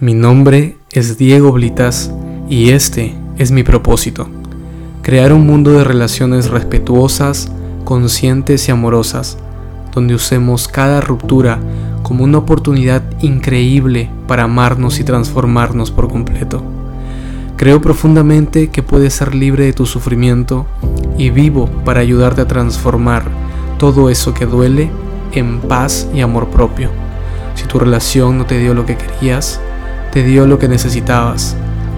Mi nombre es Diego Blitas y este es mi propósito. Crear un mundo de relaciones respetuosas, conscientes y amorosas, donde usemos cada ruptura como una oportunidad increíble para amarnos y transformarnos por completo. Creo profundamente que puedes ser libre de tu sufrimiento y vivo para ayudarte a transformar todo eso que duele en paz y amor propio. Si tu relación no te dio lo que querías, te dio lo que necesitabas.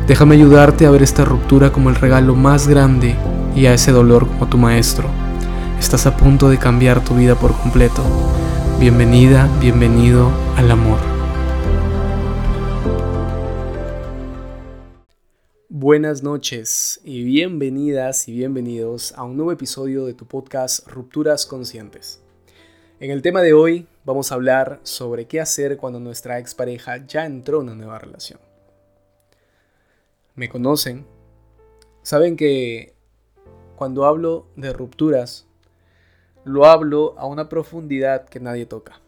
Déjame ayudarte a ver esta ruptura como el regalo más grande y a ese dolor como tu maestro. Estás a punto de cambiar tu vida por completo. Bienvenida, bienvenido al amor. Buenas noches y bienvenidas y bienvenidos a un nuevo episodio de tu podcast Rupturas Conscientes. En el tema de hoy vamos a hablar sobre qué hacer cuando nuestra expareja ya entró en una nueva relación. Me conocen, saben que cuando hablo de rupturas, lo hablo a una profundidad que nadie toca.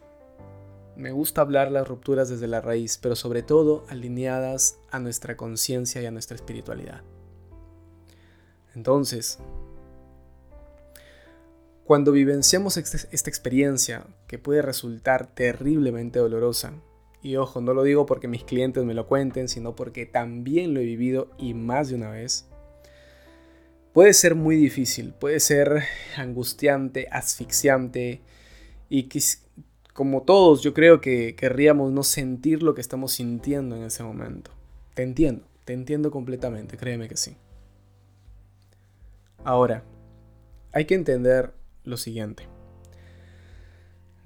Me gusta hablar las rupturas desde la raíz, pero sobre todo alineadas a nuestra conciencia y a nuestra espiritualidad. Entonces, cuando vivenciamos este, esta experiencia, que puede resultar terriblemente dolorosa, y ojo, no lo digo porque mis clientes me lo cuenten, sino porque también lo he vivido y más de una vez, puede ser muy difícil, puede ser angustiante, asfixiante y como todos yo creo que querríamos no sentir lo que estamos sintiendo en ese momento. Te entiendo, te entiendo completamente, créeme que sí. Ahora, hay que entender lo siguiente.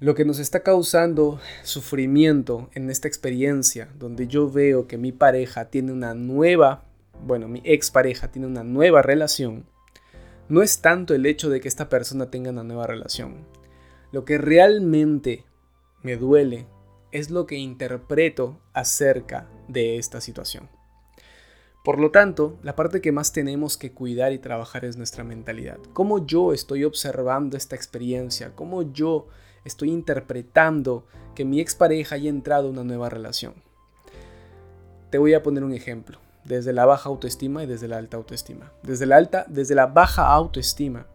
Lo que nos está causando sufrimiento en esta experiencia, donde yo veo que mi pareja tiene una nueva, bueno, mi expareja tiene una nueva relación, no es tanto el hecho de que esta persona tenga una nueva relación. Lo que realmente me duele es lo que interpreto acerca de esta situación. Por lo tanto, la parte que más tenemos que cuidar y trabajar es nuestra mentalidad. Cómo yo estoy observando esta experiencia, cómo yo estoy interpretando que mi expareja haya entrado en una nueva relación. Te voy a poner un ejemplo, desde la baja autoestima y desde la alta autoestima. Desde la alta, desde la baja autoestima,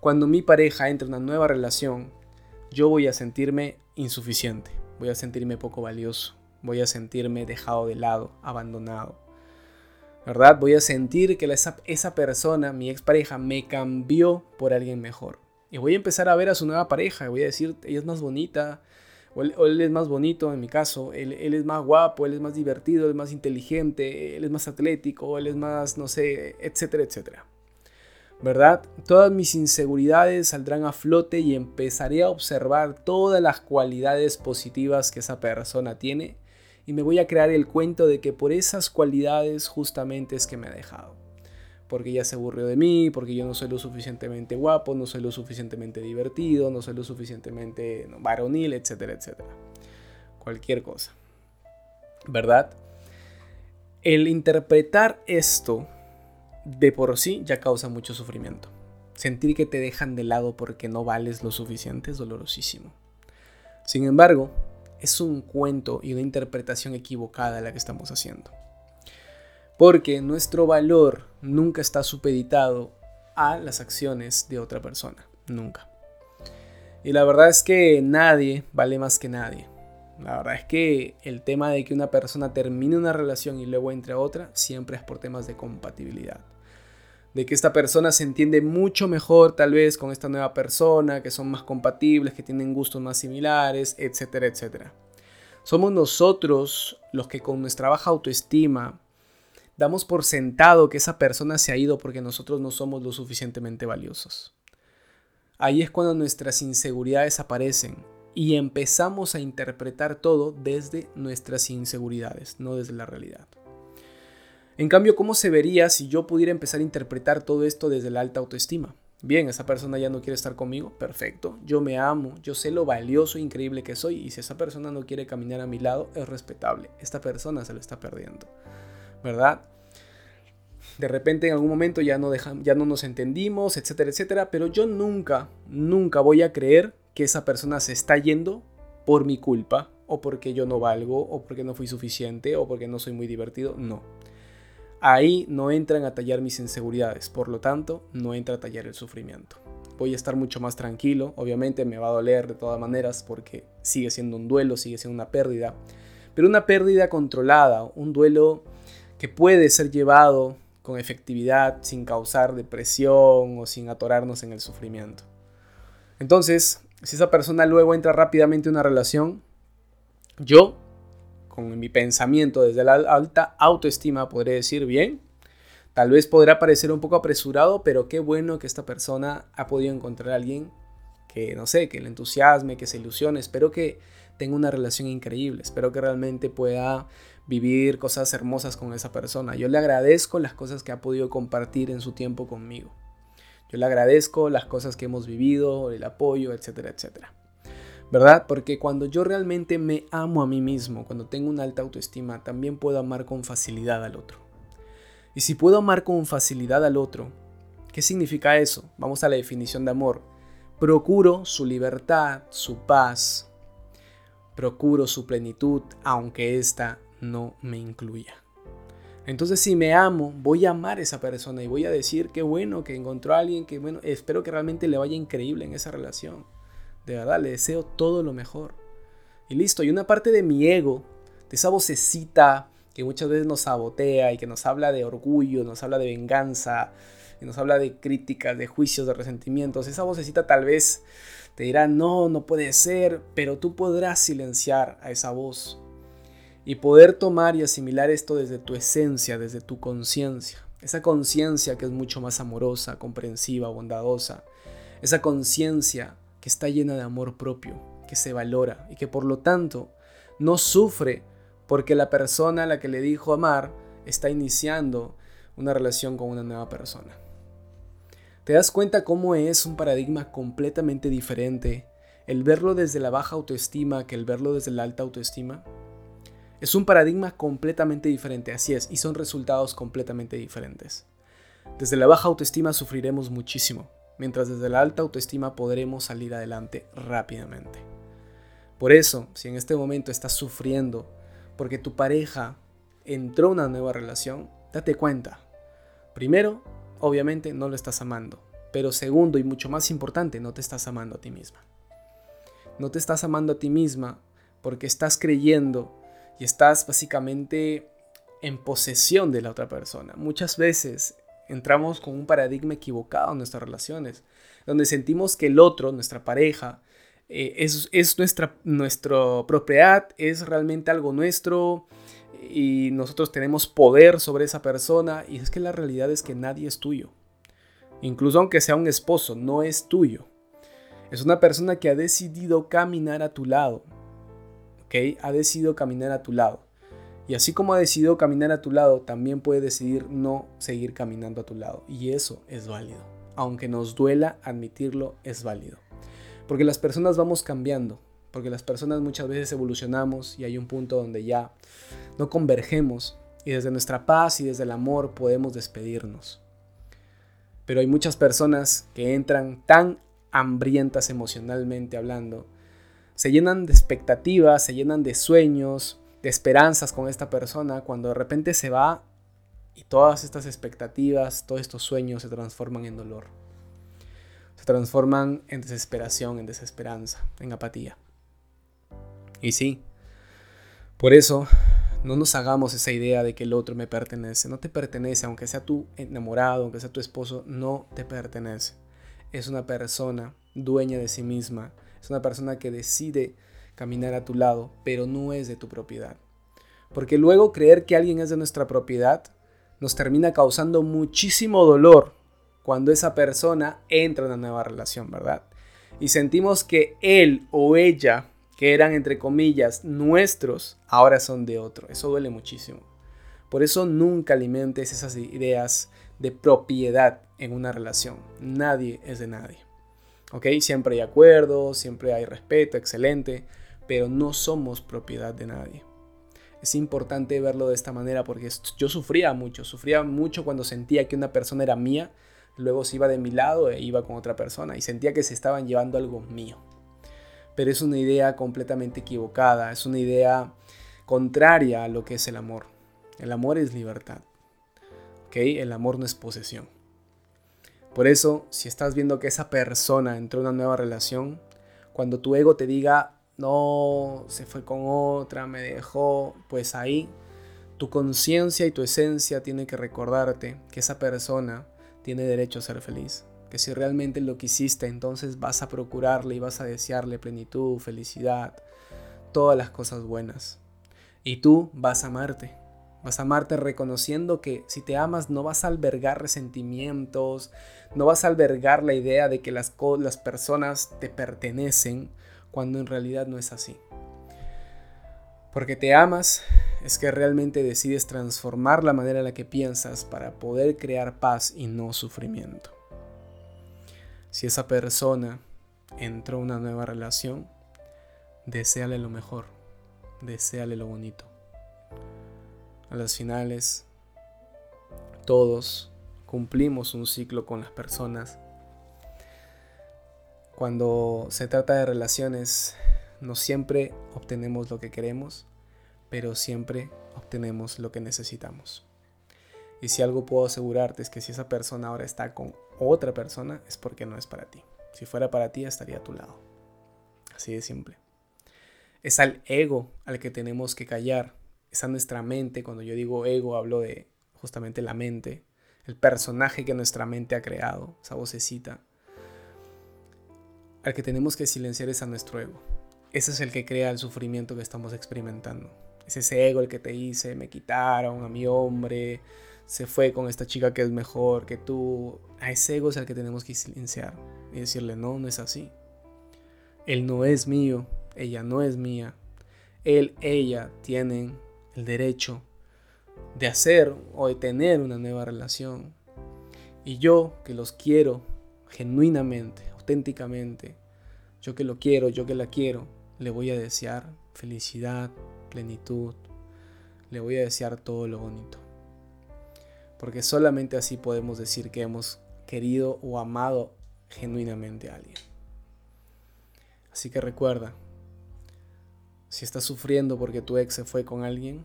cuando mi pareja entra en una nueva relación, yo voy a sentirme insuficiente, voy a sentirme poco valioso, voy a sentirme dejado de lado, abandonado ¿verdad? Voy a sentir que esa, esa persona, mi expareja, me cambió por alguien mejor. Y voy a empezar a ver a su nueva pareja. Voy a decir, ella es más bonita, o él, es más bonito en mi caso, él, él, es más guapo, él es más divertido, él es más inteligente, él es más atlético, él es más, no sé, etcétera, etcétera. ¿Verdad? Todas mis inseguridades saldrán a flote y empezaré a observar todas las cualidades positivas que esa persona tiene y me voy a crear el cuento de que por esas cualidades justamente es que me ha dejado. Porque ya se aburrió de mí, porque yo no soy lo suficientemente guapo, no soy lo suficientemente divertido, no soy lo suficientemente varonil, etcétera, etcétera. Cualquier cosa. ¿Verdad? El interpretar esto de por sí ya causa mucho sufrimiento. Sentir que te dejan de lado porque no vales lo suficiente es dolorosísimo. Sin embargo, es un cuento y una interpretación equivocada la que estamos haciendo. Porque nuestro valor nunca está supeditado a las acciones de otra persona. Nunca. Y la verdad es que nadie vale más que nadie. La verdad es que el tema de que una persona termine una relación y luego entre a otra siempre es por temas de compatibilidad de que esta persona se entiende mucho mejor tal vez con esta nueva persona, que son más compatibles, que tienen gustos más similares, etcétera, etcétera. Somos nosotros los que con nuestra baja autoestima damos por sentado que esa persona se ha ido porque nosotros no somos lo suficientemente valiosos. Ahí es cuando nuestras inseguridades aparecen y empezamos a interpretar todo desde nuestras inseguridades, no desde la realidad. En cambio, ¿cómo se vería si yo pudiera empezar a interpretar todo esto desde la alta autoestima? Bien, esa persona ya no quiere estar conmigo, perfecto. Yo me amo, yo sé lo valioso e increíble que soy y si esa persona no quiere caminar a mi lado, es respetable. Esta persona se lo está perdiendo, ¿verdad? De repente en algún momento ya no, ya no nos entendimos, etcétera, etcétera, pero yo nunca, nunca voy a creer que esa persona se está yendo por mi culpa o porque yo no valgo, o porque no fui suficiente, o porque no soy muy divertido. No. Ahí no entran a tallar mis inseguridades, por lo tanto, no entra a tallar el sufrimiento. Voy a estar mucho más tranquilo, obviamente me va a doler de todas maneras porque sigue siendo un duelo, sigue siendo una pérdida, pero una pérdida controlada, un duelo que puede ser llevado con efectividad sin causar depresión o sin atorarnos en el sufrimiento. Entonces, si esa persona luego entra rápidamente en una relación, yo, con mi pensamiento desde la alta autoestima, podré decir, bien, tal vez podrá parecer un poco apresurado, pero qué bueno que esta persona ha podido encontrar a alguien que, no sé, que le entusiasme, que se ilusione. Espero que tenga una relación increíble, espero que realmente pueda vivir cosas hermosas con esa persona. Yo le agradezco las cosas que ha podido compartir en su tiempo conmigo. Yo le agradezco las cosas que hemos vivido, el apoyo, etcétera, etcétera. ¿Verdad? Porque cuando yo realmente me amo a mí mismo, cuando tengo una alta autoestima, también puedo amar con facilidad al otro. Y si puedo amar con facilidad al otro, ¿qué significa eso? Vamos a la definición de amor. Procuro su libertad, su paz, procuro su plenitud, aunque ésta no me incluya. Entonces si me amo, voy a amar a esa persona y voy a decir que bueno, que encontró a alguien que bueno, espero que realmente le vaya increíble en esa relación. De verdad, le deseo todo lo mejor. Y listo, y una parte de mi ego, de esa vocecita que muchas veces nos sabotea y que nos habla de orgullo, nos habla de venganza, y nos habla de críticas, de juicios, de resentimientos, esa vocecita tal vez te dirá, no, no puede ser, pero tú podrás silenciar a esa voz y poder tomar y asimilar esto desde tu esencia, desde tu conciencia. Esa conciencia que es mucho más amorosa, comprensiva, bondadosa. Esa conciencia que está llena de amor propio, que se valora y que por lo tanto no sufre porque la persona a la que le dijo amar está iniciando una relación con una nueva persona. ¿Te das cuenta cómo es un paradigma completamente diferente el verlo desde la baja autoestima que el verlo desde la alta autoestima? Es un paradigma completamente diferente, así es, y son resultados completamente diferentes. Desde la baja autoestima sufriremos muchísimo, mientras desde la alta autoestima podremos salir adelante rápidamente. Por eso, si en este momento estás sufriendo porque tu pareja entró a una nueva relación, date cuenta. Primero, obviamente no lo estás amando, pero segundo y mucho más importante, no te estás amando a ti misma. No te estás amando a ti misma porque estás creyendo y estás básicamente en posesión de la otra persona. Muchas veces entramos con un paradigma equivocado en nuestras relaciones, donde sentimos que el otro, nuestra pareja, eh, es, es, nuestra, nuestra propiedad, es realmente algo nuestro y nosotros tenemos poder sobre esa persona y es que la realidad es que nadie es tuyo. Incluso aunque sea un esposo, no es tuyo. Es una persona que ha decidido caminar a tu lado, ha decidido caminar a tu lado. Y así como ha decidido caminar a tu lado, también puede decidir no seguir caminando a tu lado. Y eso es válido. Aunque nos duela admitirlo, es válido. Porque las personas vamos cambiando. Porque las personas muchas veces evolucionamos y hay un punto donde ya no convergemos. Y desde nuestra paz y desde el amor podemos despedirnos. Pero hay muchas personas que entran tan hambrientas emocionalmente hablando se llenan de expectativas, se llenan de sueños, de esperanzas con esta persona, cuando de repente se va y todas estas expectativas, todos estos sueños se transforman en dolor. Se transforman en desesperación, en desesperanza, en apatía. Y sí, por eso no nos hagamos esa idea de que el otro me pertenece. No te pertenece, aunque sea tu enamorado, aunque sea tu esposo, no te pertenece. Es una persona dueña de sí misma, es una persona que decide caminar a tu lado, pero no es de tu propiedad. Porque luego creer que alguien es de nuestra propiedad nos termina causando muchísimo dolor cuando esa persona entra en una nueva relación, ¿verdad? Y sentimos que él o ella, que eran entre comillas nuestros, ahora son de otro. Eso duele muchísimo. Por eso nunca alimentes esas ideas de propiedad en una relación. Nadie es de nadie. ¿Ok? Siempre hay acuerdos, siempre hay respeto, excelente, pero no somos propiedad de nadie. Es importante verlo de esta manera porque yo sufría mucho, sufría mucho cuando sentía que una persona era mía, luego se iba de mi lado e iba con otra persona y sentía que se estaban llevando algo mío. pero es una idea completamente equivocada, es una idea contraria a lo que es el amor. El amor es libertad. ¿ok? El amor no es posesión. Por eso, si estás viendo que esa persona entró en una nueva relación, cuando tu ego te diga, no, se fue con otra, me dejó, pues ahí tu conciencia y tu esencia tienen que recordarte que esa persona tiene derecho a ser feliz. Que si realmente lo quisiste, entonces vas a procurarle y vas a desearle plenitud, felicidad, todas las cosas buenas. Y tú vas a amarte. Vas a amarte reconociendo que si te amas no vas a albergar resentimientos, no vas a albergar la idea de que las, las personas te pertenecen cuando en realidad no es así. Porque te amas es que realmente decides transformar la manera en la que piensas para poder crear paz y no sufrimiento. Si esa persona entró a una nueva relación, deséale lo mejor, deséale lo bonito. A las finales, todos cumplimos un ciclo con las personas. Cuando se trata de relaciones, no siempre obtenemos lo que queremos, pero siempre obtenemos lo que necesitamos. Y si algo puedo asegurarte es que si esa persona ahora está con otra persona, es porque no es para ti. Si fuera para ti, estaría a tu lado. Así de simple. Es al ego al que tenemos que callar. Es a nuestra mente. Cuando yo digo ego, hablo de justamente la mente el personaje que nuestra mente ha creado, esa vocecita. Al que tenemos que silenciar es a nuestro ego. Ese es el que crea el sufrimiento que estamos experimentando. Es ese ego el que te dice, me quitaron a mi hombre, se fue con esta chica que es mejor que tú. A ese ego es al que tenemos que silenciar y decirle, no, no es así. Él no es mío, ella no es mía. Él, ella tienen el derecho de hacer o de tener una nueva relación. Y yo que los quiero genuinamente, auténticamente, yo que lo quiero, yo que la quiero, le voy a desear felicidad, plenitud, le voy a desear todo lo bonito. Porque solamente así podemos decir que hemos querido o amado genuinamente a alguien. Así que recuerda, si estás sufriendo porque tu ex se fue con alguien,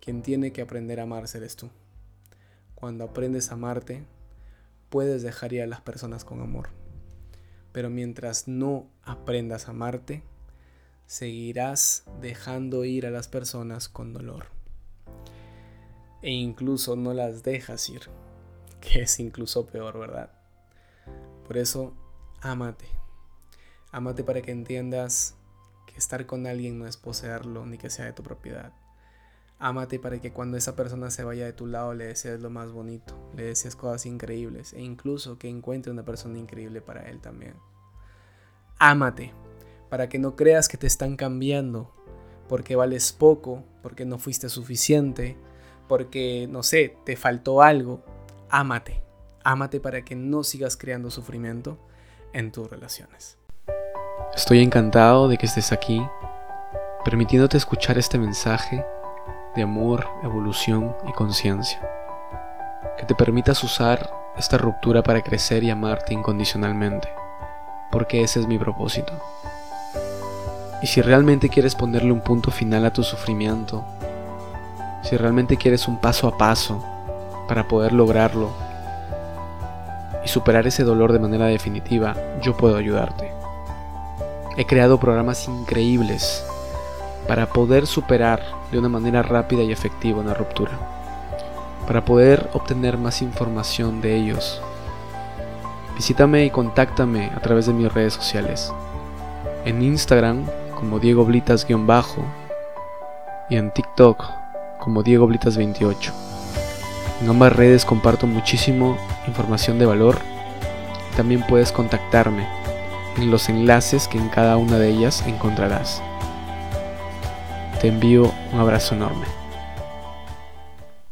quien tiene que aprender a amarse eres tú. Cuando aprendes a amarte, puedes dejar ir a las personas con amor. Pero mientras no aprendas a amarte, seguirás dejando ir a las personas con dolor. E incluso no las dejas ir, que es incluso peor, ¿verdad? Por eso, ámate. Ámate para que entiendas que estar con alguien no es poseerlo ni que sea de tu propiedad. Ámate para que cuando esa persona se vaya de tu lado le desees lo más bonito, le desees cosas increíbles e incluso que encuentre una persona increíble para él también. Ámate para que no creas que te están cambiando porque vales poco, porque no fuiste suficiente, porque no sé, te faltó algo. Ámate. Ámate para que no sigas creando sufrimiento en tus relaciones. Estoy encantado de que estés aquí, permitiéndote escuchar este mensaje de amor, evolución y conciencia. Que te permitas usar esta ruptura para crecer y amarte incondicionalmente, porque ese es mi propósito. Y si realmente quieres ponerle un punto final a tu sufrimiento, si realmente quieres un paso a paso para poder lograrlo y superar ese dolor de manera definitiva, yo puedo ayudarte. He creado programas increíbles para poder superar de una manera rápida y efectiva una ruptura. Para poder obtener más información de ellos, visítame y contáctame a través de mis redes sociales. En Instagram como Diego Blitas-bajo y en TikTok como Diego Blitas28. En ambas redes comparto muchísimo información de valor. También puedes contactarme en los enlaces que en cada una de ellas encontrarás. Te envío un abrazo enorme.